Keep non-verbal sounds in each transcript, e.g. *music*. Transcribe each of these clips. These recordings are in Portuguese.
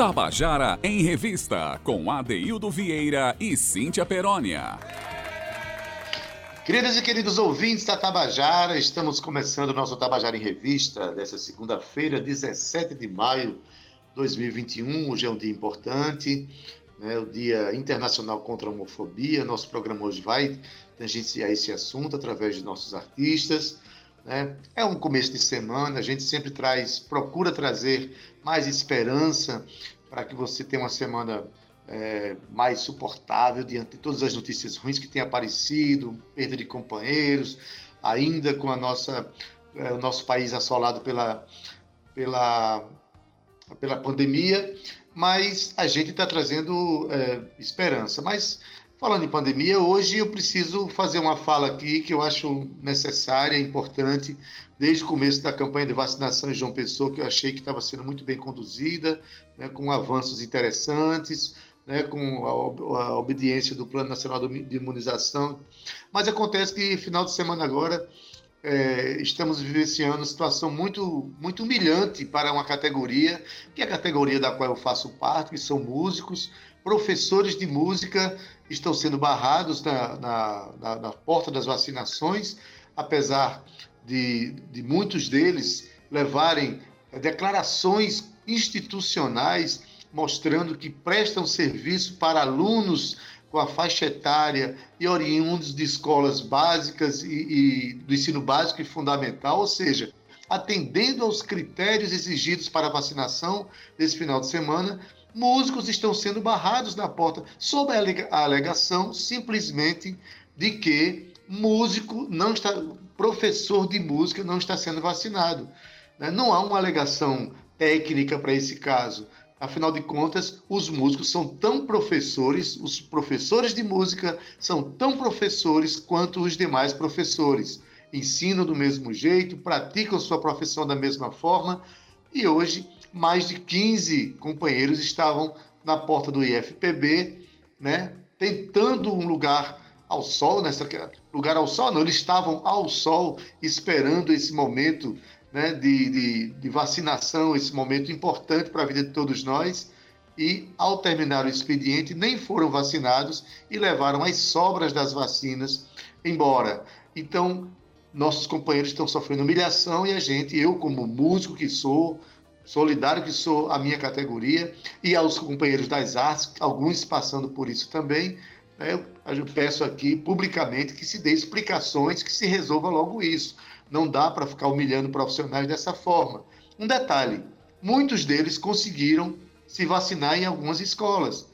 Tabajara em Revista, com Adeildo Vieira e Cíntia Perónia. Queridas e queridos ouvintes da Tabajara, estamos começando o nosso Tabajara em Revista dessa segunda-feira, 17 de maio de 2021. Hoje é um dia importante, né, o Dia Internacional contra a Homofobia. Nosso programa hoje vai tangenciar esse assunto através de nossos artistas. Né? É um começo de semana, a gente sempre traz, procura trazer mais esperança para que você tenha uma semana é, mais suportável diante de todas as notícias ruins que têm aparecido, perda de companheiros, ainda com a nossa, é, o nosso país assolado pela, pela, pela pandemia, mas a gente está trazendo é, esperança. Mas falando em pandemia, hoje eu preciso fazer uma fala aqui que eu acho necessária, importante, desde o começo da campanha de vacinação em João Pessoa, que eu achei que estava sendo muito bem conduzida, né, com avanços interessantes, né, com a, a, obediência do Plano Nacional de Imunização. Mas acontece que, final de semana agora, é, estamos vivenciando uma situação muito, muito humilhante para uma categoria, que é a categoria da qual eu faço parte, que são músicos, professores de música estão sendo barrados na, na, na, na porta das vacinações, apesar de, de muitos deles levarem declarações institucionais mostrando que prestam serviço para alunos com a faixa etária e oriundos de escolas básicas e, e, do ensino básico e fundamental, ou seja, atendendo aos critérios exigidos para a vacinação desse final de semana, músicos estão sendo barrados na porta sob a alegação simplesmente de que músico não está, professor de música não está sendo vacinado. Né? Não há uma alegação técnica para esse caso. Afinal de contas, os músicos são tão professores, os professores de música são tão professores quanto os demais professores. Ensinam do mesmo jeito, praticam sua profissão da mesma forma e hoje mais de 15 companheiros estavam na porta do IFPB, né, tentando um lugar ao sol, nessa lugar ao sol, não, eles estavam ao sol esperando esse momento né, de, de, de vacinação, esse momento importante para a vida de todos nós. E, ao terminar o expediente, nem foram vacinados e levaram as sobras das vacinas embora. Então, nossos companheiros estão sofrendo humilhação e a gente, eu como músico que sou, solidário que sou a minha categoria, e aos companheiros das artes, alguns passando por isso também, né, eu peço aqui publicamente que se dê explicações, que se resolva logo isso. Não dá para ficar humilhando profissionais dessa forma. Um detalhe: muitos deles conseguiram se vacinar em algumas escolas,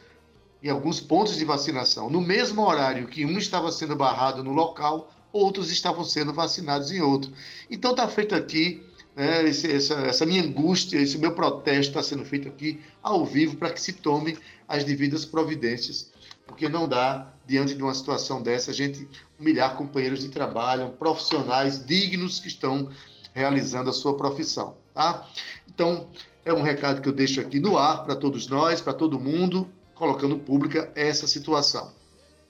em alguns pontos de vacinação. No mesmo horário que um estava sendo barrado no local, outros estavam sendo vacinados em outro. Então está feito aqui né, esse, essa, essa, minha angústia, esse meu protesto está sendo feito aqui ao vivo para que se tome as devidas providências porque não dá, diante de uma situação dessa, a gente humilhar companheiros de trabalho, profissionais dignos que estão realizando a sua profissão, tá? Então, é um recado que eu deixo aqui no ar para todos nós, para todo mundo, colocando pública essa situação.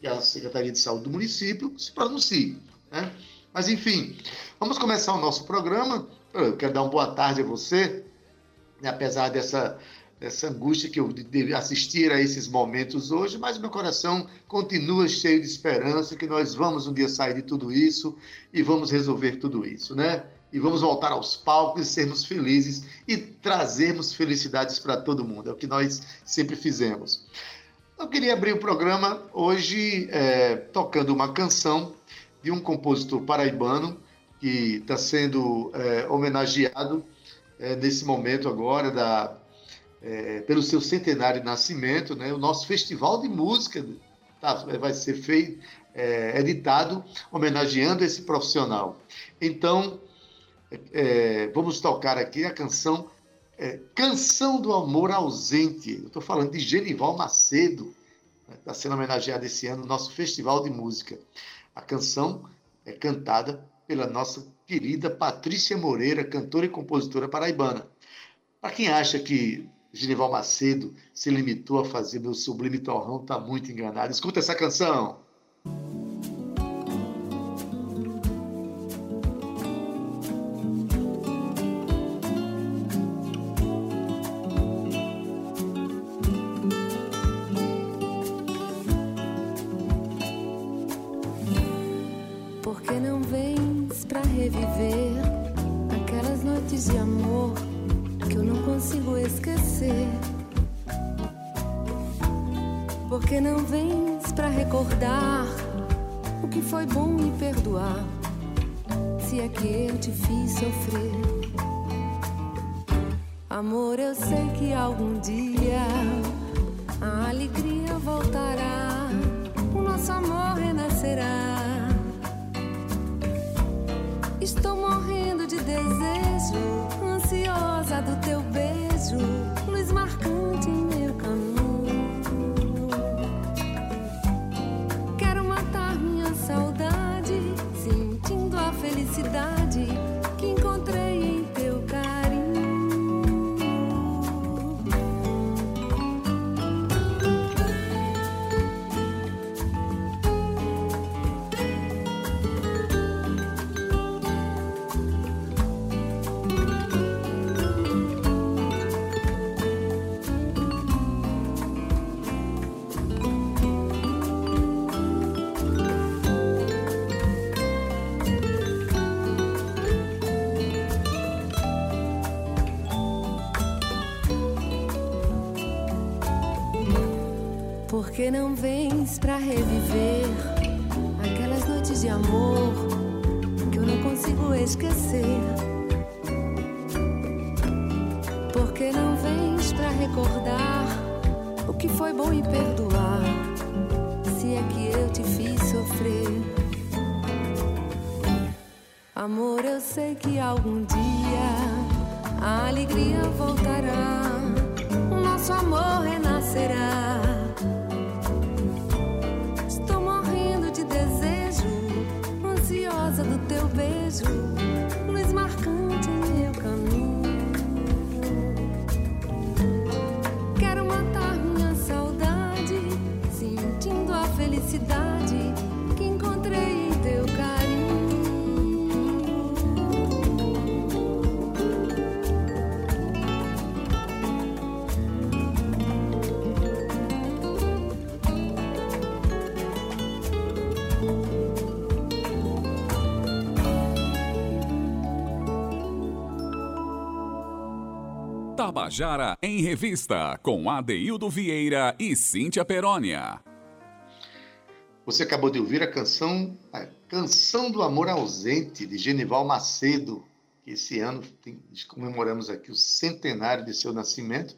E a Secretaria de Saúde do município se pronuncie, né? Mas, enfim, vamos começar o nosso programa. Eu quero dar uma boa tarde a você, né? apesar dessa dessa angústia que eu de assistir a esses momentos hoje, mas meu coração continua cheio de esperança que nós vamos um dia sair de tudo isso e vamos resolver tudo isso, né? E vamos voltar aos palcos e sermos felizes e trazermos felicidades para todo mundo. É o que nós sempre fizemos. Eu queria abrir o programa hoje é, tocando uma canção de um compositor paraibano que está sendo é, homenageado é, nesse momento agora da é, pelo seu centenário de nascimento, né, o nosso festival de música tá, vai ser feito, é, editado, homenageando esse profissional. Então, é, vamos tocar aqui a canção é, Canção do Amor Ausente. Eu estou falando de Genival Macedo, está né, sendo homenageado esse ano no nosso festival de música. A canção é cantada pela nossa querida Patrícia Moreira, cantora e compositora paraibana. Para quem acha que Genival Macedo se limitou a fazer meu sublime torrão, tá muito enganado. Escuta essa canção. Que eu te fiz sofrer. Amor, eu sei que algum dia que não vens pra reviver aquelas noites de amor que eu não consigo esquecer? Por que não vens pra recordar o que foi bom e perdoar? Se é que eu te fiz sofrer. Amor, eu sei que algum dia a alegria voltará, o nosso amor renascerá. Tabajara em Revista, com Adeildo Vieira e Cíntia Perónia. Você acabou de ouvir a canção a Canção do Amor Ausente, de Genival Macedo, que esse ano tem, comemoramos aqui o centenário de seu nascimento,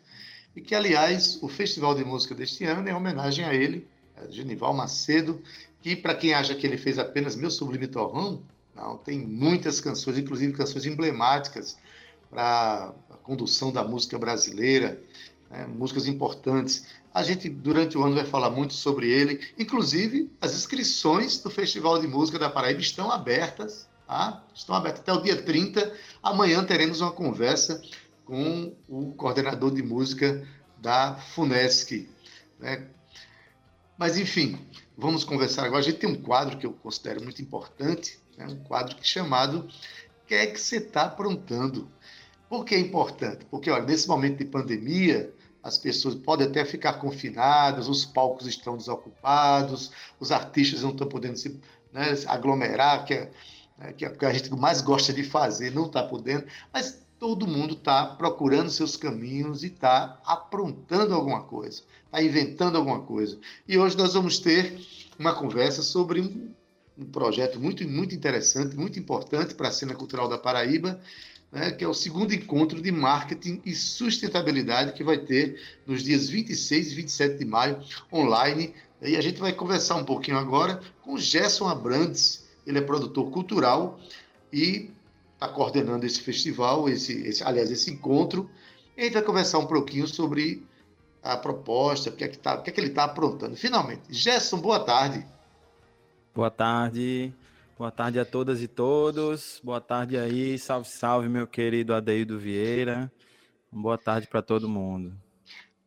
e que, aliás, o Festival de Música deste ano é homenagem a ele, a Genival Macedo, que, para quem acha que ele fez apenas Meu Sublime Torrão, não, tem muitas canções, inclusive canções emblemáticas para condução da música brasileira, né, músicas importantes. A gente, durante o ano, vai falar muito sobre ele. Inclusive, as inscrições do Festival de Música da Paraíba estão abertas. Tá? Estão abertas até o dia 30. Amanhã teremos uma conversa com o coordenador de música da FUNESC. Né? Mas, enfim, vamos conversar agora. A gente tem um quadro que eu considero muito importante, né? um quadro que é chamado que é que você está aprontando? Por que é importante? Porque, olha, nesse momento de pandemia, as pessoas podem até ficar confinadas, os palcos estão desocupados, os artistas não estão podendo se né, aglomerar, que é, né, que é o que a gente mais gosta de fazer, não está podendo, mas todo mundo está procurando seus caminhos e está aprontando alguma coisa, está inventando alguma coisa. E hoje nós vamos ter uma conversa sobre um, um projeto muito, muito interessante, muito importante para a cena cultural da Paraíba, né, que é o segundo encontro de marketing e sustentabilidade que vai ter nos dias 26 e 27 de maio, online. E a gente vai conversar um pouquinho agora com Gerson Abrantes, ele é produtor cultural e está coordenando esse festival, esse, esse, aliás, esse encontro. E a gente vai conversar um pouquinho sobre a proposta, o que é que, tá, o que, é que ele está aprontando. Finalmente, Gerson, boa tarde. Boa tarde. Boa tarde a todas e todos. Boa tarde aí. Salve, salve, meu querido Adeildo Vieira. Boa tarde para todo mundo.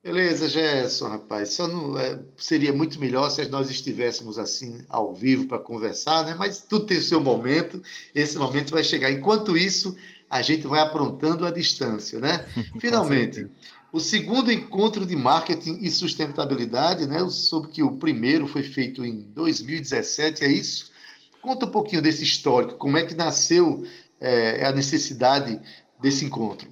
Beleza, Gerson, rapaz. Só não, é, seria muito melhor se nós estivéssemos assim ao vivo para conversar, né? Mas tudo tem o seu momento. Esse momento vai chegar. Enquanto isso, a gente vai aprontando a distância, né? *laughs* Finalmente, o segundo encontro de marketing e sustentabilidade, né? Eu soube que o primeiro foi feito em 2017, é isso? Conta um pouquinho desse histórico, como é que nasceu é, a necessidade desse encontro?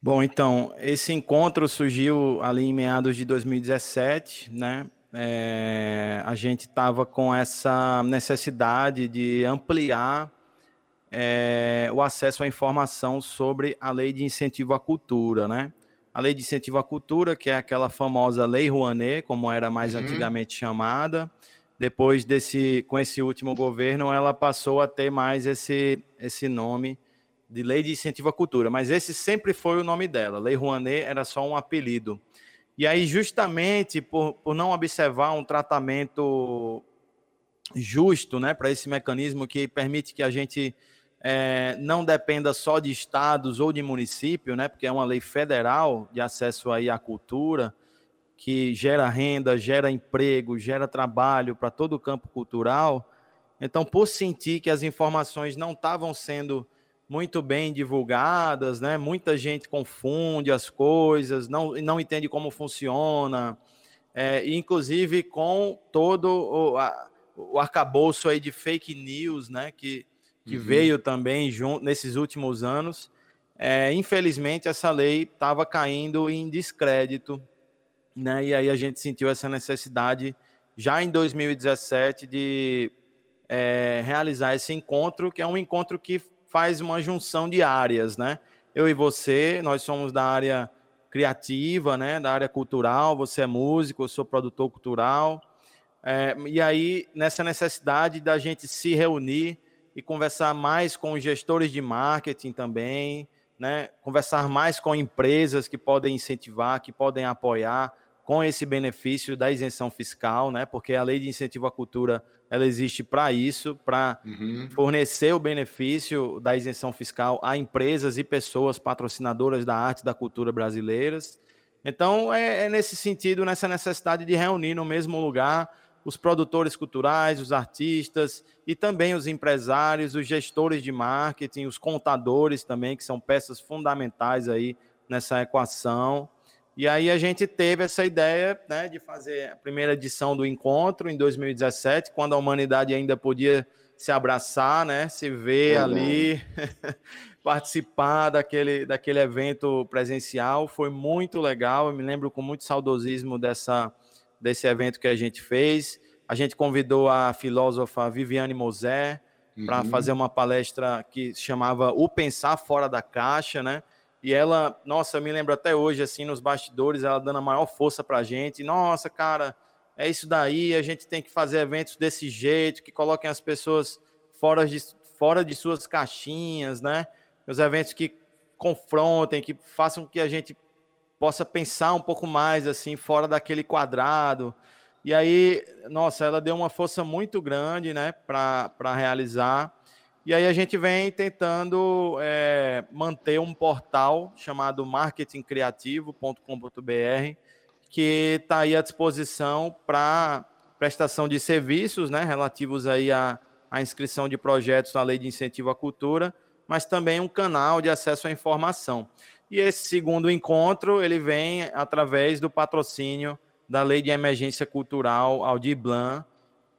Bom, então, esse encontro surgiu ali em meados de 2017, né? É, a gente estava com essa necessidade de ampliar é, o acesso à informação sobre a lei de incentivo à cultura, né? A lei de incentivo à cultura, que é aquela famosa Lei Rouanet, como era mais uhum. antigamente chamada, depois desse, com esse último governo, ela passou a ter mais esse, esse nome de Lei de Incentivo à Cultura, mas esse sempre foi o nome dela. Lei Rouanet era só um apelido. E aí, justamente por, por não observar um tratamento justo né, para esse mecanismo que permite que a gente é, não dependa só de estados ou de município, né, porque é uma lei federal de acesso aí à cultura, que gera renda, gera emprego, gera trabalho para todo o campo cultural. Então, por sentir que as informações não estavam sendo muito bem divulgadas, né? Muita gente confunde as coisas, não, não entende como funciona, é, inclusive com todo o, a, o arcabouço aí de fake news, né? Que, que uhum. veio também junto nesses últimos anos. É, infelizmente, essa lei estava caindo em descrédito né? E aí a gente sentiu essa necessidade já em 2017 de é, realizar esse encontro, que é um encontro que faz uma junção de áreas, né? Eu e você, nós somos da área criativa, né? Da área cultural. Você é músico, eu sou produtor cultural. É, e aí nessa necessidade da gente se reunir e conversar mais com os gestores de marketing também, né? Conversar mais com empresas que podem incentivar, que podem apoiar com esse benefício da isenção fiscal, né? Porque a lei de incentivo à cultura ela existe para isso, para uhum. fornecer o benefício da isenção fiscal a empresas e pessoas patrocinadoras da arte e da cultura brasileiras. Então, é, é nesse sentido, nessa necessidade de reunir no mesmo lugar os produtores culturais, os artistas e também os empresários, os gestores de marketing, os contadores também, que são peças fundamentais aí nessa equação. E aí a gente teve essa ideia né, de fazer a primeira edição do encontro em 2017, quando a humanidade ainda podia se abraçar, né, se ver ali, *laughs* participar daquele, daquele evento presencial. Foi muito legal, eu me lembro com muito saudosismo dessa, desse evento que a gente fez. A gente convidou a filósofa Viviane Mosé para uhum. fazer uma palestra que chamava O Pensar Fora da Caixa, né? E ela, nossa, me lembro até hoje, assim, nos bastidores, ela dando a maior força para a gente. Nossa, cara, é isso daí, a gente tem que fazer eventos desse jeito, que coloquem as pessoas fora de, fora de suas caixinhas, né? Os eventos que confrontem, que façam que a gente possa pensar um pouco mais, assim, fora daquele quadrado. E aí, nossa, ela deu uma força muito grande, né, para realizar. E aí a gente vem tentando é, manter um portal chamado marketingcriativo.com.br, que está aí à disposição para prestação de serviços, né, relativos aí à, à inscrição de projetos na Lei de Incentivo à Cultura, mas também um canal de acesso à informação. E esse segundo encontro, ele vem através do patrocínio da Lei de Emergência Cultural Aldir Blanc,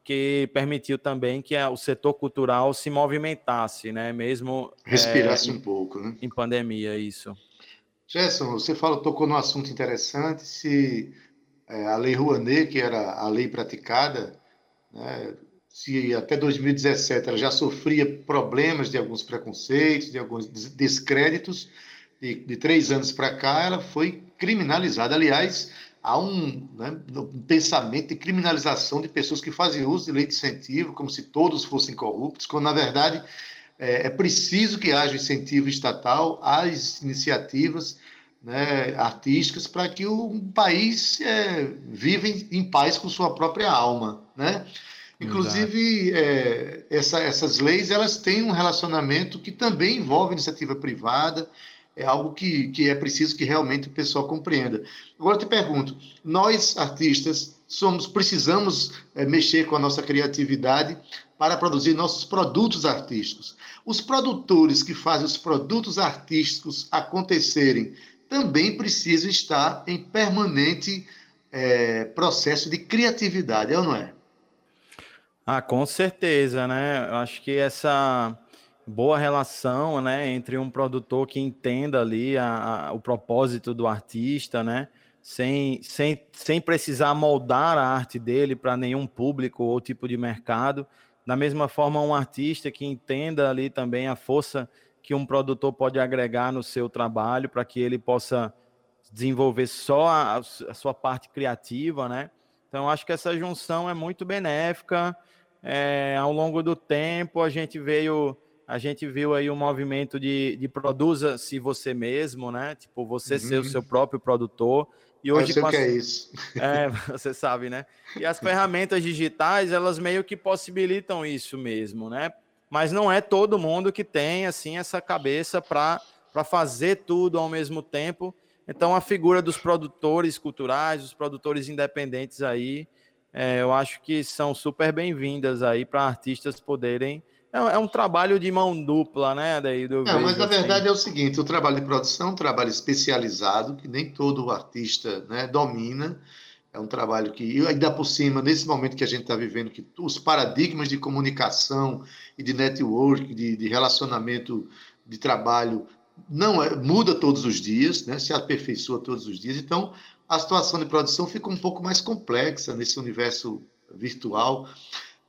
que permitiu também que o setor cultural se movimentasse, né? Mesmo respirasse é, um pouco, né? Em pandemia, isso. Gerson, você falou, tocou num assunto interessante, se é, a Lei Rouanet, que era a lei praticada, né, se até 2017 ela já sofria problemas de alguns preconceitos, de alguns descréditos, de, de três anos para cá ela foi criminalizada. Aliás, há um, né, um, pensamento de criminalização de pessoas que fazem uso de lei de incentivo, como se todos fossem corruptos, quando, na verdade, é, é preciso que haja incentivo estatal às iniciativas né, artísticas para que o país é, viva em, em, paz com sua própria alma. Né? Inclusive, é, essa, essas leis elas têm um relacionamento que também envolve iniciativa privada, é algo que, que é preciso que realmente o pessoal compreenda. Agora eu te pergunto, nós artistas somos precisamos é, mexer com a nossa criatividade para produzir nossos produtos artísticos. Os produtores que fazem os produtos artísticos acontecerem também precisam estar em permanente é, processo de criatividade, é ou não é? Ah, com certeza, né? Eu acho que essa boa relação, né, entre um produtor que entenda ali a, a, o propósito do artista, né, sem, sem, sem precisar moldar a arte dele para nenhum público ou tipo de mercado. Da mesma forma, um artista que entenda ali também a força que um produtor pode agregar no seu trabalho para que ele possa desenvolver só a, a, sua parte criativa, né? Então, acho que essa junção é muito benéfica. É, ao longo do tempo, a gente veio a gente viu aí um movimento de, de produza-se você mesmo, né? Tipo, você uhum. ser o seu próprio produtor. E hoje Eu sei que é isso. *laughs* É, você sabe, né? E as ferramentas digitais, elas meio que possibilitam isso mesmo, né? Mas não é todo mundo que tem, assim, essa cabeça para fazer tudo ao mesmo tempo. Então, a figura dos produtores culturais, dos produtores independentes aí, é, eu acho que são super bem-vindas aí para artistas poderem é, é, um trabalho de mão dupla, né? Daí do Não, mas na assim. verdade é o seguinte: o trabalho de produção é um trabalho especializado que nem todo artista né, domina. É um trabalho que, ainda por cima, nesse momento que a gente está vivendo, que os paradigmas de comunicação e de network, de, de relacionamento de trabalho, não é, muda todos os dias, né, se aperfeiçoa todos os dias. Então, a situação de produção fica um pouco mais complexa nesse universo virtual.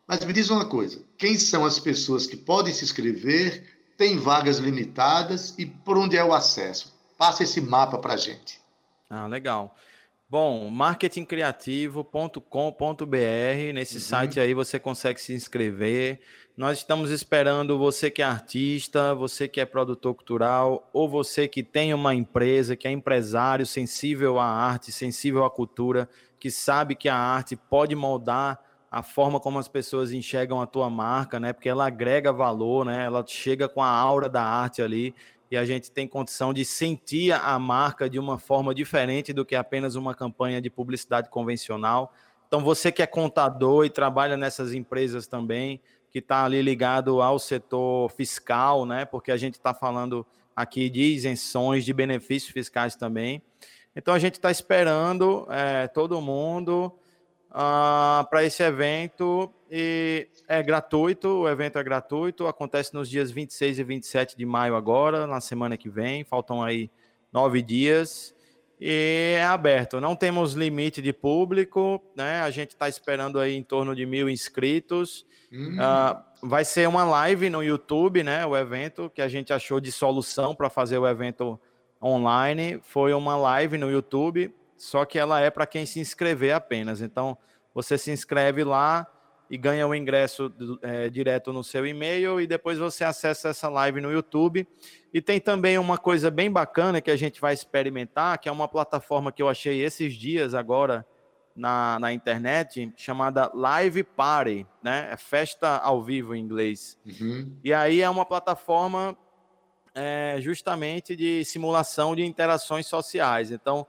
Mas me diz uma coisa: quem são as pessoas que podem se inscrever? Tem vagas limitadas e por onde é o acesso? Passa esse mapa para a gente. Ah, legal. Bom, marketingcriativo.com.br, nesse uhum. site aí você consegue se inscrever. Nós estamos esperando você que é artista, você que é produtor cultural, ou você que tem uma empresa, que é empresário, sensível à arte, sensível à cultura, que sabe que a arte pode moldar a forma como as pessoas enxergam a tua marca, né? Porque ela agrega valor, né? Ela chega com a aura da arte ali e a gente tem condição de sentir a marca de uma forma diferente do que apenas uma campanha de publicidade convencional. Então, você que é contador e trabalha nessas empresas também, que está ali ligado ao setor fiscal, né? Porque a gente está falando aqui de isenções, de benefícios fiscais também. Então, a gente está esperando é, todo mundo uh, ah, para esse evento e é gratuito, o evento é gratuito, acontece nos dias 26 e 27 de maio agora, na semana que vem, faltam aí nove dias e é aberto. Não temos limite de público, né? A gente está esperando aí em torno de mil inscritos. Hum. Uh, vai ser uma live no YouTube, né? O evento que a gente achou de solução para fazer o evento online foi uma live no YouTube só que ela é para quem se inscrever apenas. Então, você se inscreve lá e ganha o ingresso é, direto no seu e-mail e depois você acessa essa live no YouTube. E tem também uma coisa bem bacana que a gente vai experimentar, que é uma plataforma que eu achei esses dias agora na, na internet, chamada Live Party, né? É festa ao vivo em inglês. Uhum. E aí é uma plataforma é, justamente de simulação de interações sociais. Então,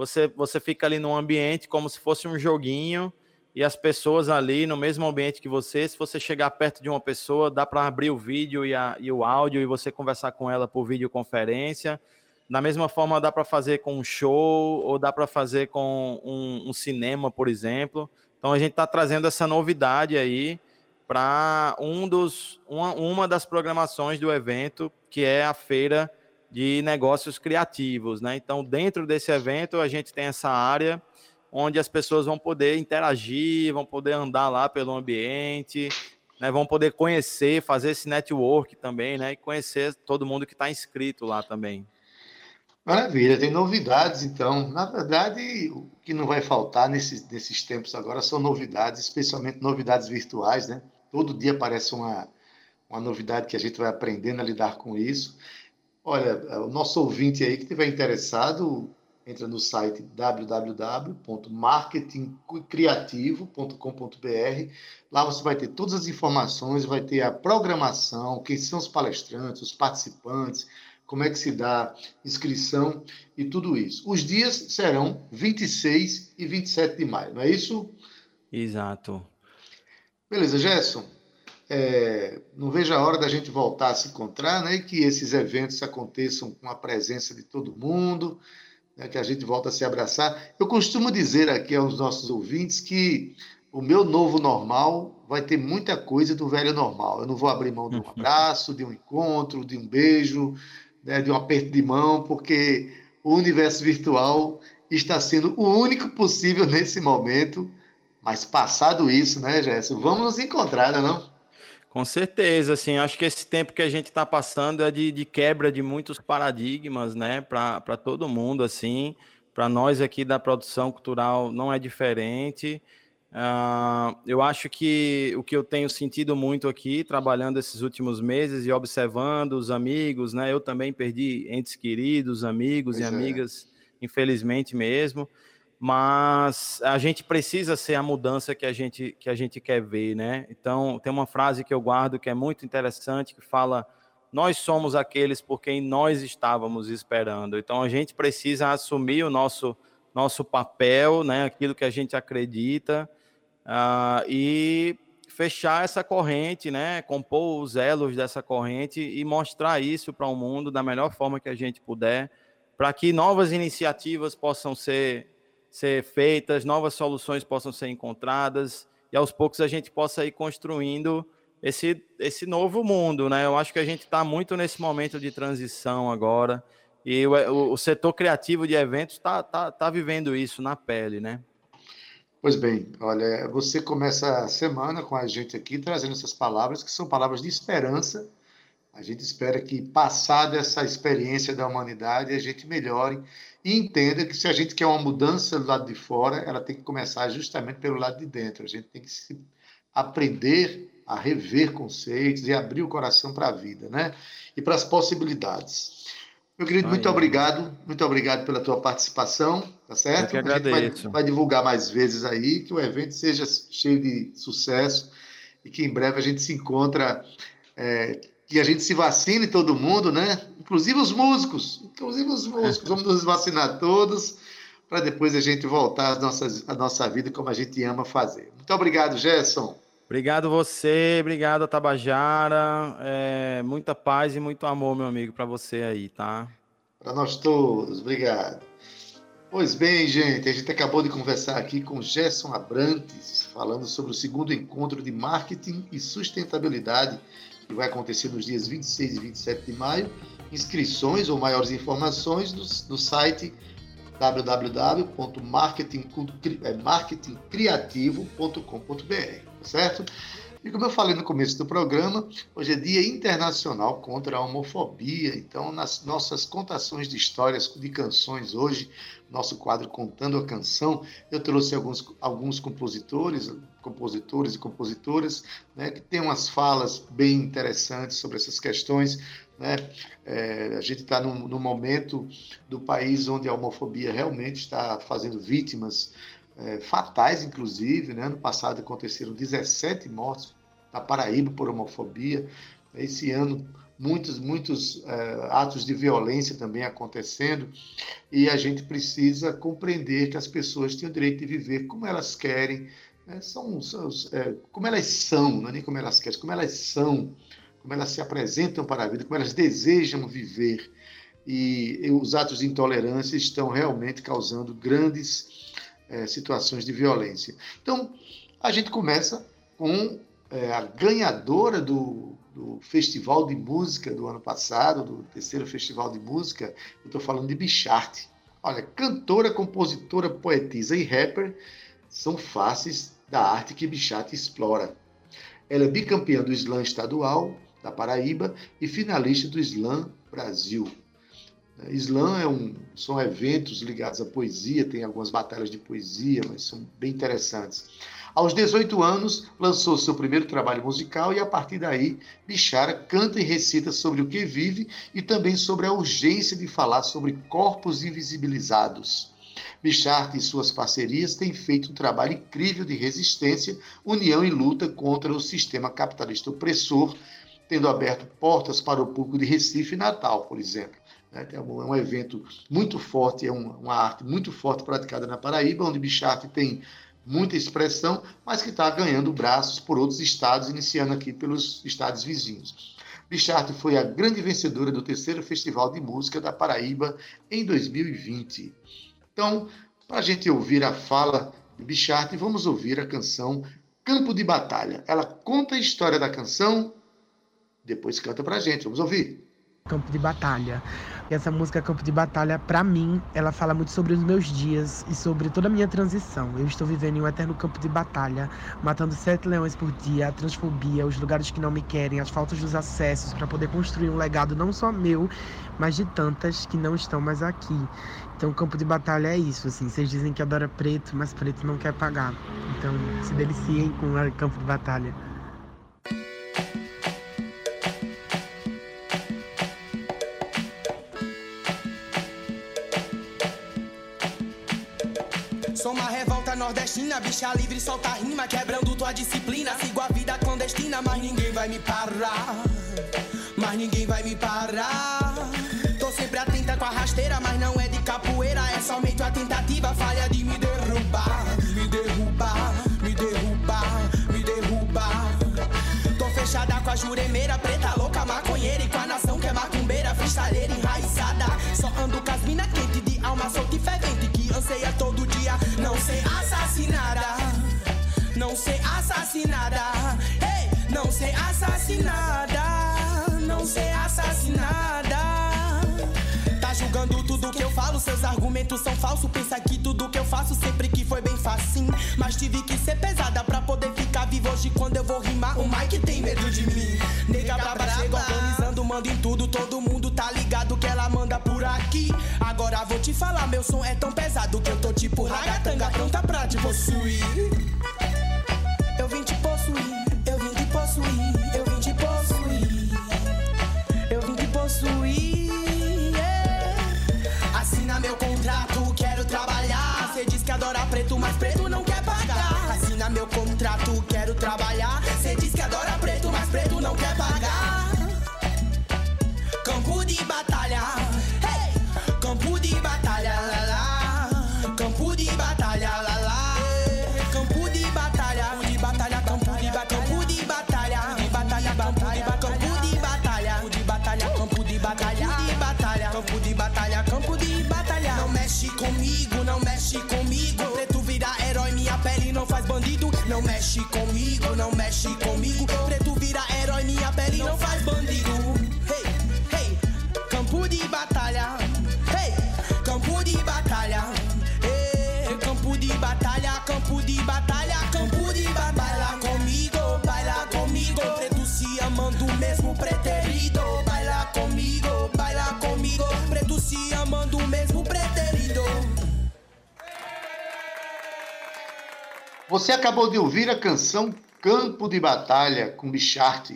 você, você fica ali num ambiente como se fosse um joguinho e as pessoas ali no mesmo ambiente que você, se você chegar perto de uma pessoa, dá para abrir o vídeo e, a, e o áudio e você conversar com ela por videoconferência. Da mesma forma, dá para fazer com um show ou dá para fazer com um, um, cinema, por exemplo. Então, a gente está trazendo essa novidade aí para um dos, uma, uma das programações do evento, que é a feira de negócios criativos, né? Então, dentro desse evento, a gente tem essa área onde as pessoas vão poder interagir, vão poder andar lá pelo ambiente, né? Vão poder conhecer, fazer esse network também, né? E conhecer todo mundo que está inscrito lá também. Maravilha, tem novidades então. Na verdade, o que não vai faltar nesses, nesses tempos agora são novidades, especialmente novidades virtuais, né? Todo dia aparece uma, uma novidade que a gente vai aprendendo a lidar com isso. Olha, o nosso ouvinte aí que estiver interessado, entra no site www.marketingcriativo.com.br. Lá você vai ter todas as informações, vai ter a programação, quem são os palestrantes, os participantes, como é que se dá inscrição e tudo isso. Os dias serão 26 e 27 de maio, não é isso? Exato. Beleza, Gerson. É, não vejo a hora da gente voltar a se encontrar, né? E que esses eventos aconteçam com a presença de todo mundo, né, que a gente volta a se abraçar. Eu costumo dizer aqui aos nossos ouvintes que o meu novo normal vai ter muita coisa do velho normal. Eu não vou abrir mão de um abraço, de um encontro, de um beijo, né, de um aperto de mão, porque o universo virtual está sendo o único possível nesse momento. Mas passado isso, né, Gerson? Vamos nos encontrar, não? Com certeza, assim, acho que esse tempo que a gente está passando é de, de, quebra de muitos paradigmas, né, para todo mundo, assim, para nós aqui da produção cultural não é diferente. Uh, eu acho que o que eu tenho sentido muito aqui, trabalhando esses últimos meses e observando os amigos, né? Eu também perdi entes queridos, amigos pois e é. amigas, infelizmente mesmo. Mas a gente precisa ser a mudança que a gente que a gente quer ver, né? Então tem uma frase que eu guardo que é muito interessante que fala: nós somos aqueles por quem nós estávamos esperando. Então a gente precisa assumir o nosso nosso papel, né? Aquilo que a gente acredita uh, e fechar essa corrente, né, compor os elos dessa corrente e mostrar isso para o mundo da melhor forma que a gente puder, para que novas iniciativas possam ser, ser feitas, novas soluções possam ser encontradas e aos poucos a gente possa ir construindo esse, esse novo mundo, né? Eu acho que a gente está muito nesse momento de transição agora e o, o setor criativo de eventos está tá, tá vivendo isso na pele, né? Pois bem, olha, você começa a semana com a gente aqui trazendo essas palavras que são palavras de esperança. A gente espera que, passada essa experiência da humanidade, a gente melhore e entenda que se a gente quer uma mudança do lado de fora, ela tem que começar justamente pelo lado de dentro. A gente tem que se aprender a rever conceitos e abrir o coração para a vida, né? E para as possibilidades. Meu querido, muito obrigado. Muito obrigado pela tua participação, tá certo? Eu que agradeço. Vai, vai, divulgar mais vezes aí, que o evento seja cheio de sucesso e que em breve a gente se encontra, é, que a gente se vacine todo mundo, né? Inclusive os músicos, inclusive os músicos. Vamos nos vacinar todos para depois a gente voltar às nossas, à nossa vida como a gente ama fazer. Muito obrigado, Gerson. Obrigado você, obrigado Tabajara. É, muita paz e muito amor, meu amigo, para você aí, tá? Para nós todos, obrigado. Pois bem, gente, a gente acabou de conversar aqui com Gerson Abrantes, falando sobre o segundo encontro de marketing e sustentabilidade que vai acontecer nos dias 26 e 27 de maio. Inscrições ou maiores informações no, no site www.marketingcriativo.com.br certo? E como eu falei no começo do programa, hoje é Dia Internacional contra a Homofobia. Então, nas nossas contações de histórias de canções hoje, nosso quadro Contando a Canção, eu trouxe alguns, alguns compositores, compositores e compositoras, né, que têm umas falas bem interessantes sobre essas questões. Né? É, a gente está num, num momento do país onde a homofobia realmente está fazendo vítimas é, fatais, inclusive. Né? Ano passado aconteceram 17 mortes na Paraíba por homofobia. Esse ano, muitos, muitos é, atos de violência também acontecendo. E a gente precisa compreender que as pessoas têm o direito de viver como elas querem, né? são, são é, como elas são, não é nem como elas querem, como elas são, como elas se apresentam para a vida, como elas desejam viver. E, e os atos de intolerância estão realmente causando grandes é, situações de violência. Então, a gente começa com é, a ganhadora do, do, Festival de Música do ano passado, do terceiro Festival de Música, eu estou falando de Bicharte. Olha, cantora, compositora, poetisa e rapper são faces da arte que Bicharte explora. Ela é bicampeã do Slam estadual da Paraíba e finalista do Slam Brasil. Slam é um, são eventos ligados à poesia, tem algumas batalhas de poesia, mas são bem interessantes. Aos 18 anos, lançou seu primeiro trabalho musical e, a partir daí, Bichara canta e recita sobre o que vive e também sobre a urgência de falar sobre corpos invisibilizados. Bichart e suas parcerias têm feito um trabalho incrível de resistência, união e luta contra o sistema capitalista opressor, tendo aberto portas para o público de Recife e Natal, por exemplo. Né? É um evento muito forte, é uma arte muito forte praticada na Paraíba, onde Bicharte tem muita expressão, mas que está ganhando braços por outros estados, iniciando aqui pelos estados vizinhos. Bicharte foi a grande vencedora do terceiro Festival de Música da Paraíba em 2020. Então, para a gente ouvir a fala Bichart e vamos ouvir a canção Campo de Batalha. Ela conta a história da canção, depois canta pra gente. Vamos ouvir. Campo de Batalha. E essa música Campo de Batalha, para mim, ela fala muito sobre os meus dias e sobre toda a minha transição. Eu estou vivendo em um eterno campo de batalha, matando sete leões por dia, a transfobia, os lugares que não me querem, as faltas dos acessos para poder construir um legado não só meu, mas de tantas que não estão mais aqui. Então, campo de batalha é isso, assim. Vocês dizem que adora preto, mas preto não quer pagar. Então, se deliciem com o campo de batalha. Nordestina, bicha livre, solta rima, quebrando tua disciplina. Sigo a vida clandestina, mas ninguém vai me parar. Mas ninguém vai me parar. Tô sempre atenta com a rasteira, mas não é de capoeira, é somente a tentativa falha de me derrubar. Me derrubar, assassinada. Não ser assassinada. Ei, não ser assassinada. Não ser assassinada. Tá julgando tudo que eu falo, seus argumentos são falsos. Pensa que tudo que eu faço sempre que foi bem facinho. Mas tive que ser pesada pra poder ficar vivo hoje quando eu vou rimar. O Mike tem medo de mim. Nega braba chega organizando, manda em tudo. Todo mundo tá ligado que ela manda por aqui. Agora vou te falar, meu som é tão pesado que eu tô tipo ragatanga pronta pra te possuir. Eu vim te possuir, eu vim te possuir, eu vim te possuir. Eu vim te possuir. yeah. Assina meu contrato, quero trabalhar. Cê diz que adora preto, mas preto não quer pagar. Assina meu contrato, quero trabalhar. Cê diz que adora preto, mas preto não quer pagar. Campo de batalha, não faz bandido. Hey, hey, campo de batalha. Hey, campo de batalha. Hey, campo de batalha, campo de batalha, campo de batalha. Baila comigo, baila comigo. Preto se amando mesmo preterido. Baila comigo, baila comigo. Preto se amando mesmo preterido. Você acabou de ouvir a canção Campo de Batalha com Bichart.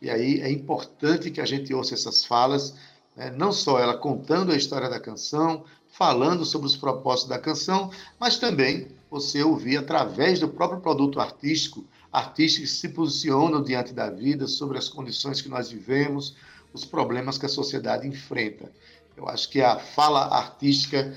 E aí é importante que a gente ouça essas falas, né? não só ela contando a história da canção, falando sobre os propósitos da canção, mas também você ouvir através do próprio produto artístico, artistas que se posicionam diante da vida, sobre as condições que nós vivemos, os problemas que a sociedade enfrenta. Eu acho que a fala artística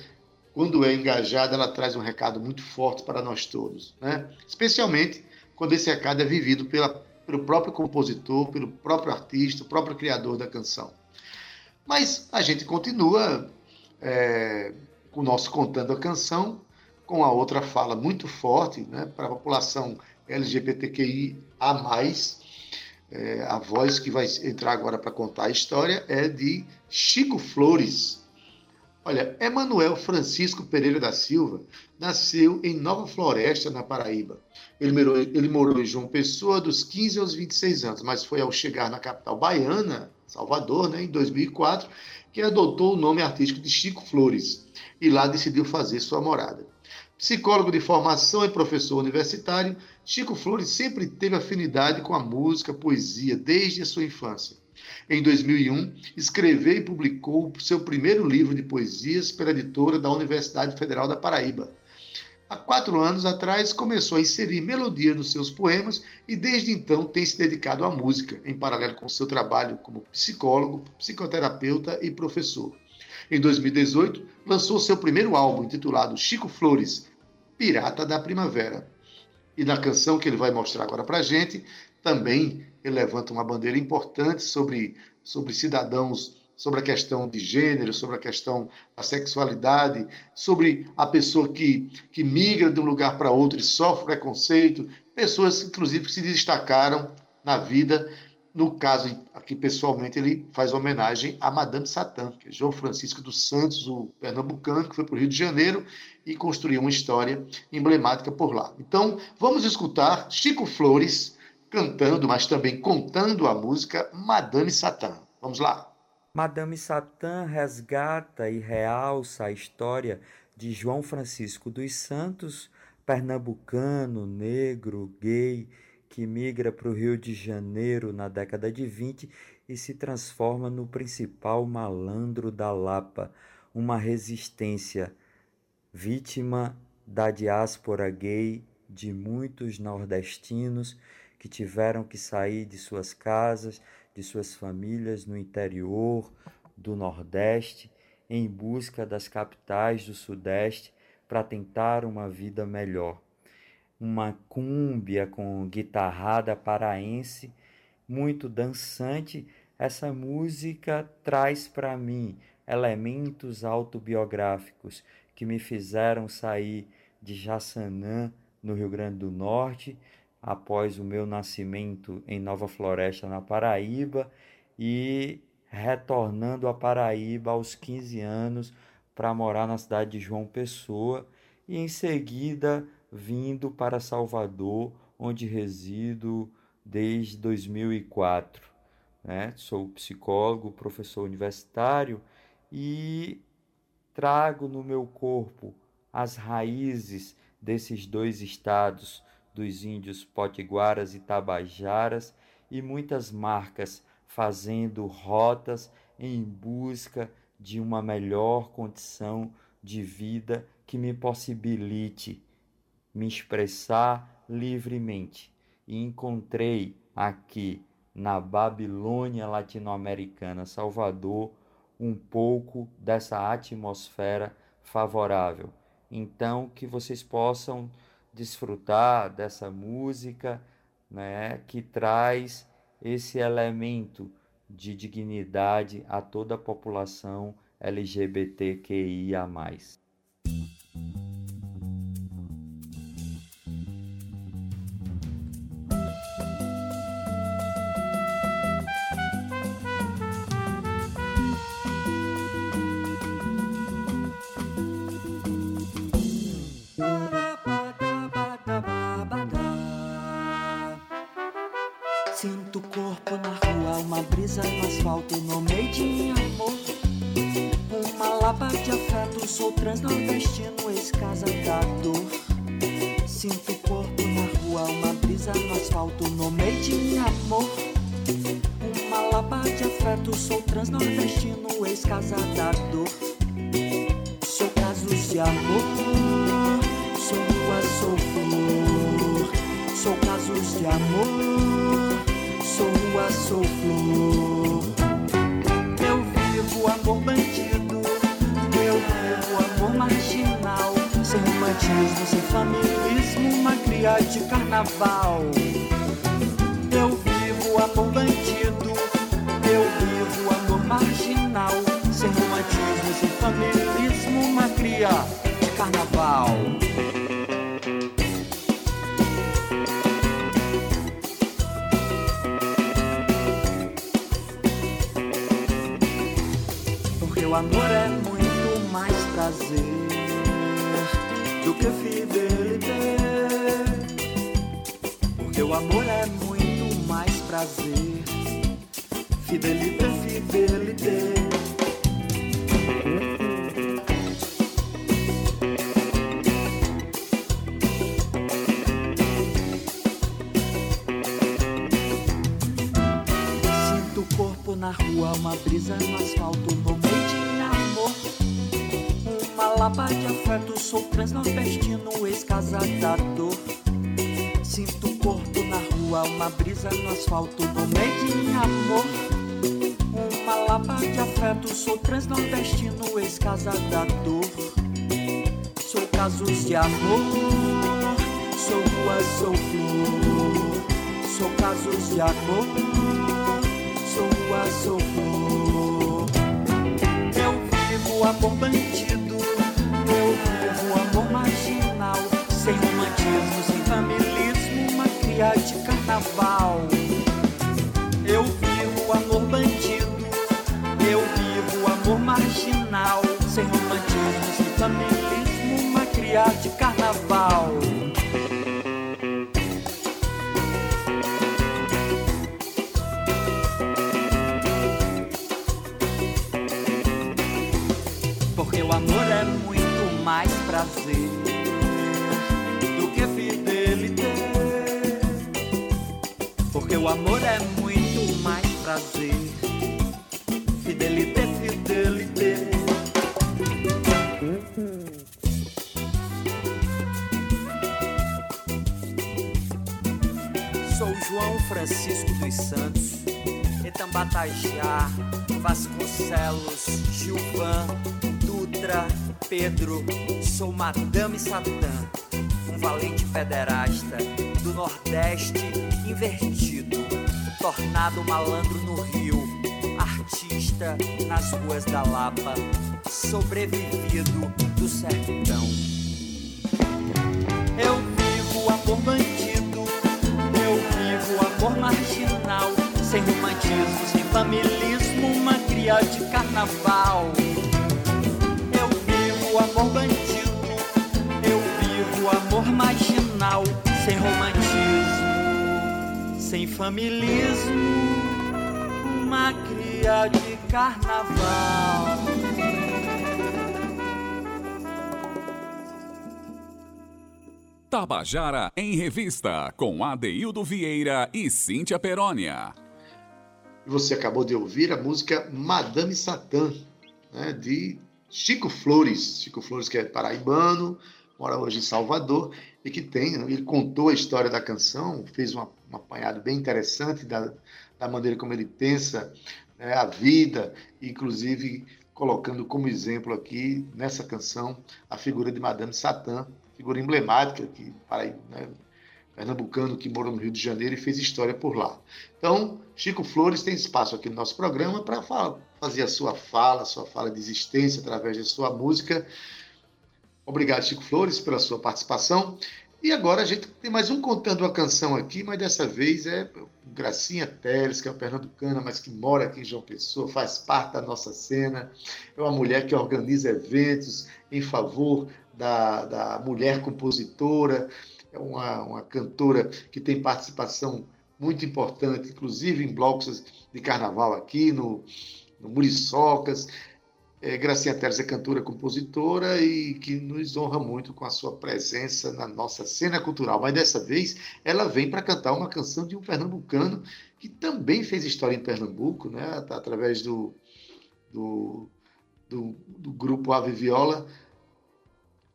quando é engajada, ela traz um recado muito forte para nós todos, né? Especialmente quando esse recado é vivido pela, pelo próprio compositor, pelo próprio artista, o próprio criador da canção. Mas a gente continua é, com o nosso Contando a Canção, com a outra fala muito forte né, para a população LGBTQIA+, é, a voz que vai entrar agora para contar a história é de Chico Flores. Olha, Emanuel Francisco Pereira da Silva nasceu em Nova Floresta, na Paraíba. Ele morou, ele morou em João Pessoa dos 15 aos 26 anos, mas foi ao chegar na capital baiana, Salvador, né, em 2004, que adotou o nome artístico de Chico Flores e lá decidiu fazer sua morada. Psicólogo de formação e professor universitário, Chico Flores sempre teve afinidade com a música, poesia, desde a sua infância. Em 2001, escreveu e publicou seu primeiro livro de poesias pela editora da Universidade Federal da Paraíba. Há quatro anos atrás, começou a inserir melodia nos seus poemas e, desde então, tem se dedicado à música, em paralelo com seu trabalho como psicólogo, psicoterapeuta e professor. Em 2018, lançou seu primeiro álbum, intitulado Chico Flores, Pirata da Primavera. E na canção que ele vai mostrar agora para a gente, também ele levanta uma bandeira importante sobre, sobre cidadãos sobre a questão de gênero, sobre a questão da sexualidade, sobre a pessoa que, que migra de um lugar para outro e sofre preconceito, pessoas, inclusive, que se destacaram na vida. No caso, aqui pessoalmente, ele faz homenagem a Madame Satã, que é João Francisco dos Santos, o pernambucano, que foi para o Rio de Janeiro e construiu uma história emblemática por lá. Então, vamos escutar Chico Flores cantando, mas também contando a música Madame Satã. Vamos lá. Madame Satã resgata e realça a história de João Francisco dos Santos, pernambucano, negro, gay, que migra para o Rio de Janeiro na década de 20 e se transforma no principal malandro da Lapa, uma resistência vítima da diáspora gay de muitos nordestinos que tiveram que sair de suas casas, de suas famílias no interior do Nordeste, em busca das capitais do Sudeste para tentar uma vida melhor. Uma cúmbia com guitarrada paraense, muito dançante, essa música traz para mim elementos autobiográficos que me fizeram sair de Jaçanã, no Rio Grande do Norte, após o meu nascimento em Nova Floresta, na Paraíba, e retornando a Paraíba aos 15 anos para morar na cidade de João Pessoa e em seguida vindo para Salvador, onde resido desde 2004. Né? Sou psicólogo, professor universitário e trago no meu corpo as raízes desses dois estados, dos índios potiguaras e tabajaras, e muitas marcas fazendo rotas em busca de uma melhor condição de vida que me possibilite me expressar livremente. E encontrei aqui na Babilônia latino-americana, Salvador, um pouco dessa atmosfera favorável. Então, que vocês possam desfrutar dessa música, né, que traz esse elemento de dignidade a toda a população LGBTQIA+. Amor é muito mais prazer do que fidelidade. Porque o amor é muito mais prazer, fidelidade, fidelidade. Transnordestino, ex-casador. Sinto o corpo na rua, uma brisa no asfalto, no meio de amor. Uma lapa de afeto, sou transnordestino, ex-casador. Sou casos de amor, sou rua, sou flor. Sou casos de amor, sou rua, sou flor. amor bandido, eu romantismo, sem familismo, uma cria de carnaval. Eu vivo amor bandido, eu vivo amor marginal, sem romantismo, sem familismo, uma cria de carnaval. Porque o amor é muito mais prazer amor é muito mais prazer. Fidelidade, fidelidade. Sou João Francisco dos Santos, Etambatajá, Vasconcelos, Gilvan, Dutra, Pedro. Sou Madame Satã, um valente pederasta do Nordeste invertido, tornado malandro no Rio, artista nas ruas da Lapa, sobrevivido do sertão. Eu vivo amor bandido, eu vivo amor marginal, sem romantismo, sem familismo, uma cria de carnaval. Eu vivo amor bandido, eu vivo amor marginal, sem romantismo, sem familismo, uma cria de carnaval. Tabajara em Revista, com Adeildo Vieira e Cíntia Perónia. Você acabou de ouvir a música Madame Satã, né, de Chico Flores. Chico Flores, que é paraibano, mora hoje em Salvador, e que tem, ele contou a história da canção, fez um, um apanhado bem interessante da, da maneira como ele pensa né, a vida, inclusive colocando como exemplo aqui, nessa canção, a figura de Madame Satã, figura emblemática que Paraíba, né, pernambucano que morou no Rio de Janeiro e fez história por lá. Então, Chico Flores tem espaço aqui no nosso programa para fazer a sua fala, a sua fala de existência através da sua música. Obrigado, Chico Flores, pela sua participação. E agora a gente tem mais um contando a canção aqui, mas dessa vez é Gracinha Teles, que é uma pernambucana, mas que mora aqui em João Pessoa, faz parte da nossa cena. É uma mulher que organiza eventos em favor da, da mulher compositora, é uma, uma cantora que tem participação muito importante, inclusive em blocos de carnaval aqui no, no Muriçocas. É, Gracinha Teres é cantora, compositora e que nos honra muito com a sua presença na nossa cena cultural. Mas dessa vez ela vem para cantar uma canção de um pernambucano que também fez história em Pernambuco, né? através do, do, do, do grupo Ave Viola,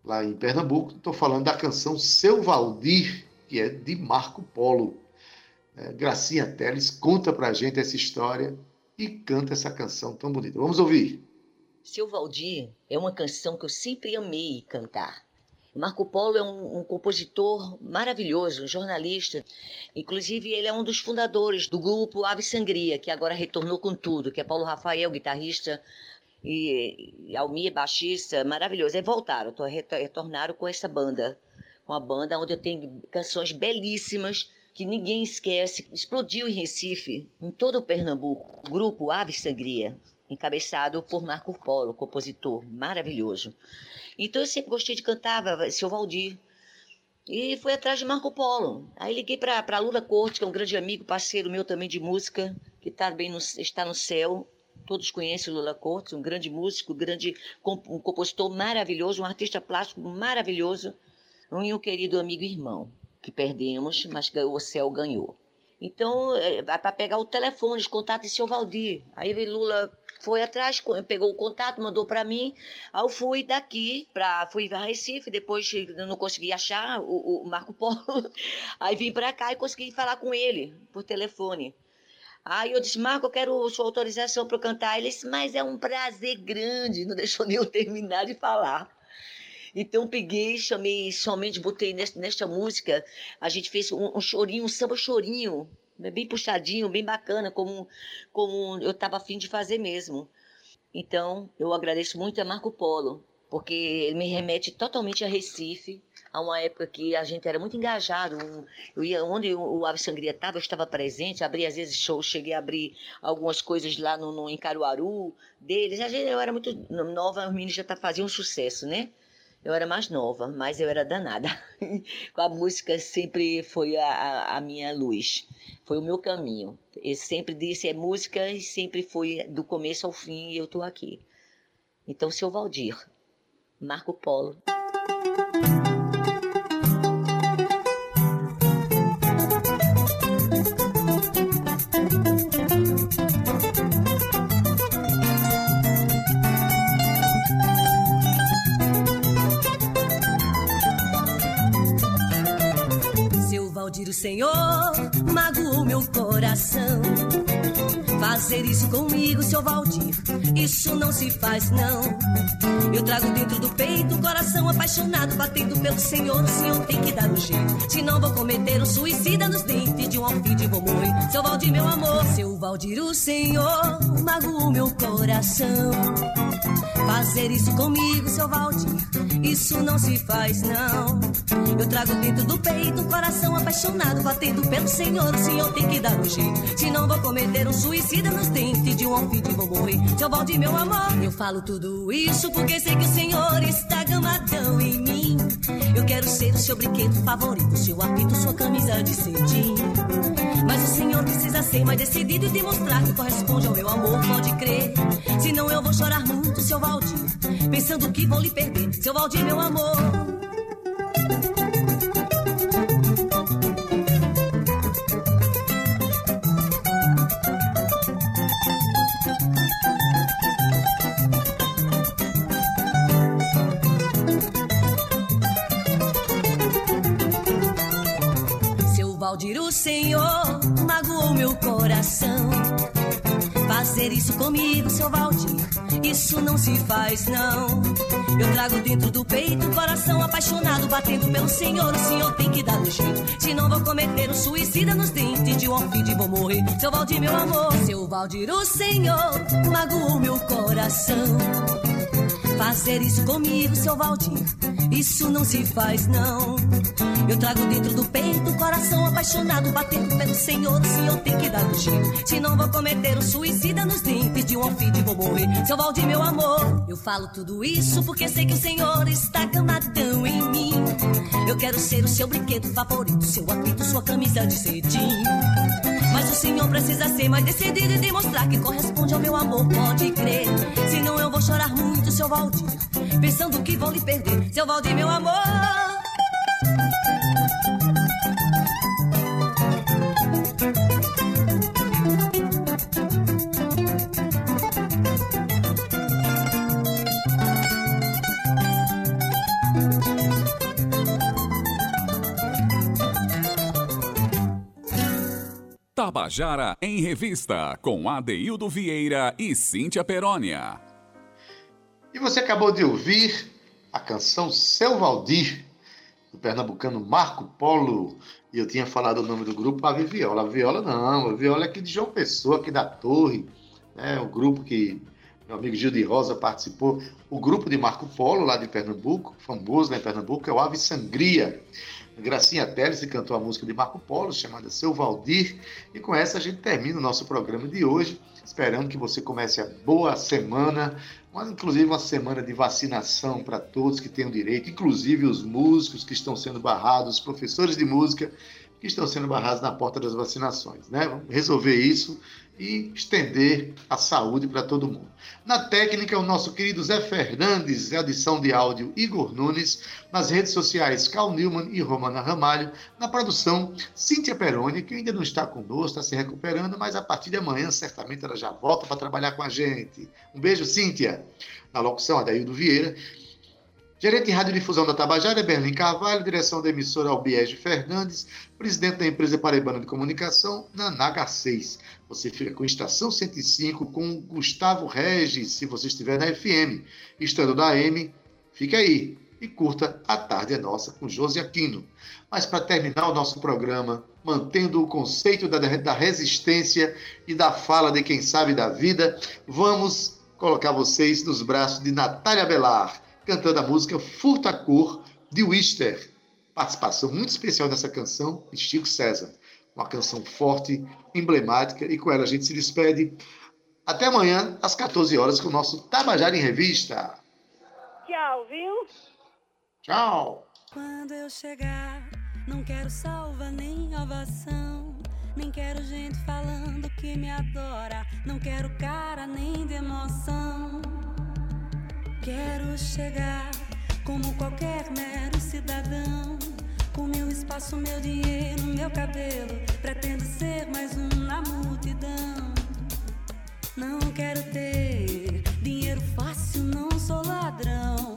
lá em Pernambuco. Estou falando da canção Seu Valdir, que é de Marco Polo. É, Gracinha Teles conta para a gente essa história e canta essa canção tão bonita. Vamos ouvir. Seu Valdir é uma canção que eu sempre amei cantar. Marco Polo é um, um, compositor maravilhoso, um jornalista. Inclusive, ele é um dos fundadores do grupo Ave Sangria, que agora retornou com tudo, que é Paulo Rafael, guitarrista, e, e Almir, baixista, maravilhoso. Aí voltaram, retornaram com essa banda, com a banda onde eu tenho canções belíssimas que ninguém esquece. Explodiu em Recife, em todo o Pernambuco, o grupo Ave Sangria encabeçado por Marco Polo, compositor maravilhoso. Então eu sempre gostei de cantar seu Valdir. E fui atrás de Marco Polo. Aí liguei para Lula Corte, que é um grande amigo, parceiro meu também de música, que tá bem no, está no céu. Todos conhecem Lula Corte, um grande músico, grande um compositor maravilhoso, um artista plástico maravilhoso. E um querido amigo e irmão, que perdemos, mas o céu ganhou. Então, vai para pegar o telefone, os contatos de seu Valdir. Aí Lula foi atrás, pegou o contato, mandou para mim. Aí eu fui daqui para fui para Recife, depois não consegui achar o, o Marco *laughs* Polo. Aí vim para cá e consegui falar com ele por telefone. Aí eu disse, Marco, eu quero sua autorização para cantar. Ele disse, mas é um prazer grande. Não deixou nem eu terminar de falar. Então peguei, chamei, somente botei nesta, nesta música, a gente fez um, um chorinho, um samba chorinho, bem puxadinho, bem bacana, como, como eu estava afim de fazer mesmo. Então, eu agradeço muito a Marco Polo, porque ele me remete totalmente a Recife, a uma época que a gente era muito engajado. Eu ia onde o Ave Sangria estava, eu estava presente, abri às vezes shows, cheguei a abrir algumas coisas lá no, no em Caruaru deles. A gente, eu era muito nova, os meninos já tá, faziam um sucesso, né? Eu era mais nova, mas eu era danada. *laughs* A música sempre foi a, a, a, minha luz, foi o meu caminho. Eu sempre disse é música e sempre foi do começo ao fim e eu estou aqui. Então, seu Valdir, Marco Polo. Senhor, magoou meu coração. Fazer isso comigo, seu Valdir, isso não se faz, não. Eu trago dentro do peito o coração apaixonado, batendo pelo Senhor. O Senhor tem que dar um jeito, senão vou cometer um suicida nos dentes de um alfide vou morrer. Seu Valdir, meu amor, seu Valdir, o Senhor, magoou meu coração. Fazer isso comigo, seu Valdir, isso não se faz, não. Eu trago dentro do peito um coração apaixonado, batendo pelo Senhor. O Senhor tem que dar um jeito, senão vou cometer um suicida nos dentes de um alfide vou morrer. Seu Valdir, meu amor, eu falo tudo isso porque sei que o Senhor está gamadão em mim. Seu brinquedo favorito, seu apito, sua camisa de cetim. Mas o Senhor precisa ser mais decidido e demonstrar que corresponde ao meu amor, pode crer. Senão eu vou chorar muito, seu Valdir, pensando que vou lhe perder. Seu Valdir, meu amor. Valdir, o Senhor magoou meu coração. Fazer isso comigo, seu Valdir, isso não se faz, não. Eu trago dentro do peito o coração apaixonado, batendo pelo Senhor. O Senhor tem que dar um jeito, senão vou cometer um suicida nos dentes de um alfide vou morrer. Seu Valdir, meu amor, seu Valdir, o Senhor magoou meu coração. Fazer isso comigo, seu Valdir, isso não se faz, não. Eu trago dentro do peito o coração apaixonado, batendo pelo Senhor. O Senhor tem que dar um jeito. Senão vou cometer um suicida nos dentes de um alfide vou morrer. Seu Valdir, meu amor, eu falo tudo isso porque sei que o Senhor está camadão em mim. Eu quero ser o seu brinquedo favorito, seu apito, sua camisa de cetim. Mas o Senhor precisa ser mais decidido e demonstrar que corresponde ao meu amor, pode crer. Senão eu vou chorar muito, seu Valdir, pensando que vou lhe perder. Seu Valdir, meu amor. Tabajara em Revista, com Adeildo Vieira e Cíntia Perónia. E você acabou de ouvir a canção Seu Valdir, do pernambucano Marco Polo. E eu tinha falado o nome do grupo, a Viola. A Viola não, a Viola é aqui de João Pessoa, aqui da Torre. Né? O grupo que meu amigo Gil de Rosa participou. O grupo de Marco Polo, lá de Pernambuco, famoso lá em Pernambuco, é o Ave Sangria. Gracinha Teles cantou a música de Marco Polo, chamada Seu Valdir. E com essa a gente termina o nosso programa de hoje, esperando que você comece a boa semana, mas inclusive uma semana de vacinação para todos que o direito, inclusive os músicos que estão sendo barrados, os professores de música que estão sendo barrados na porta das vacinações. Né? Vamos resolver isso e estender a saúde para todo mundo. Na técnica, o nosso querido Zé Fernandes, edição de áudio Igor Nunes, nas redes sociais Cal Newman e Romana Ramalho, na produção Cíntia Peroni, que ainda não está conosco, está se recuperando, mas a partir de amanhã certamente ela já volta para trabalhar com a gente. Um beijo, Cíntia. Na locução, Adaildo Vieira. Gerente de Radiodifusão da Tabajara, Berlim Carvalho, direção da emissora Albiege Fernandes, presidente da empresa Paraibana de Comunicação, Nanaga 6. Você fica com Estação 105 com Gustavo Regis, se você estiver na FM. Estando da AM, fica aí e curta A Tarde é Nossa com Josi Aquino. Mas para terminar o nosso programa, mantendo o conceito da, da resistência e da fala de quem sabe da vida, vamos colocar vocês nos braços de Natália Belar, cantando a música Furta Cor de Wister. Participação muito especial nessa canção de Chico César. Uma canção forte, emblemática, e com ela a gente se despede. Até amanhã, às 14 horas, com o nosso Tabajara em Revista. Tchau, viu? Tchau. Quando eu chegar, não quero salva nem ovação. Nem quero gente falando que me adora. Não quero cara nem de emoção. Quero chegar como qualquer mero cidadão. Com meu espaço, meu dinheiro, meu cabelo. Pretendo ser mais um na multidão. Não quero ter dinheiro fácil, não sou ladrão.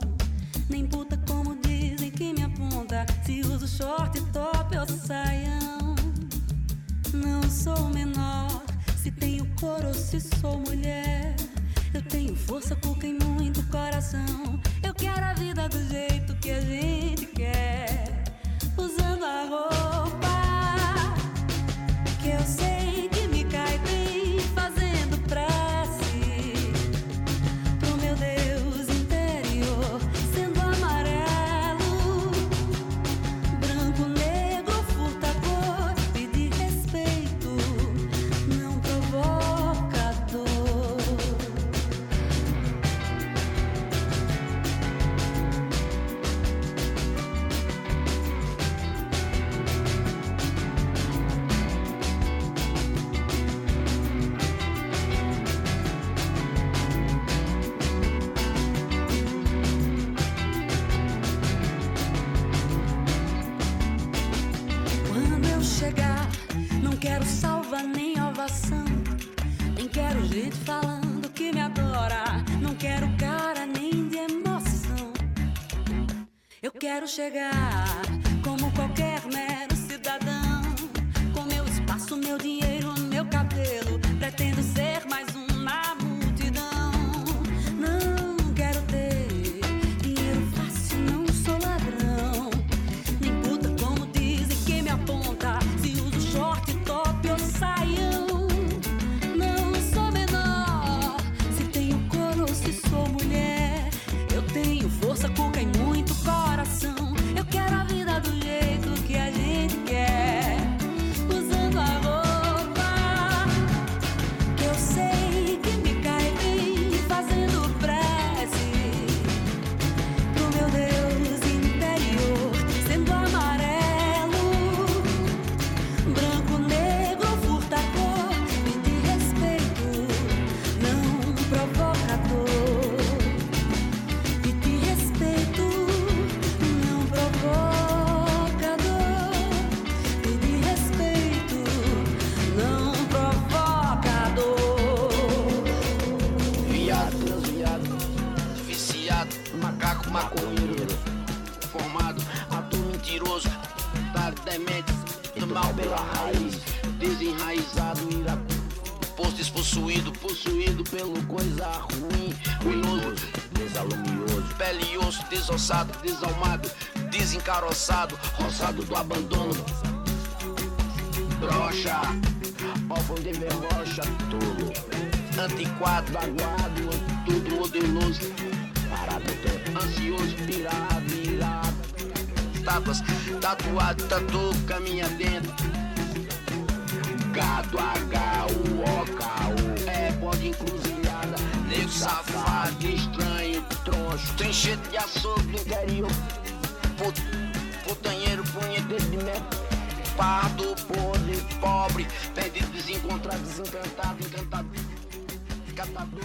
Nem puta como dizem que me aponta. Se uso short, top ou saião. Não sou menor, se tenho cor ou se sou mulher. Eu tenho força, cuca e muito coração. Eu quero a vida do jeito que a gente quer. Usando a roupa que eu sei que desossado, desalmado, desencaroçado, roçado do abandono, brocha, órfão de verrocha, tolo, antiquado, vaguado, tudo modeloso, parado ansioso, pirado, irado, estátuas, tatuado, tatu, caminha dentro, gado, H, U, O, K, U, é pode encruzilhada, nego safado, estranho, troncho, tem cheiro de açougue interior, put, putanheiro, punheteiro de merda. Pardo, podre, pobre, perdido, desencontrado, desencantado, encantado, catador,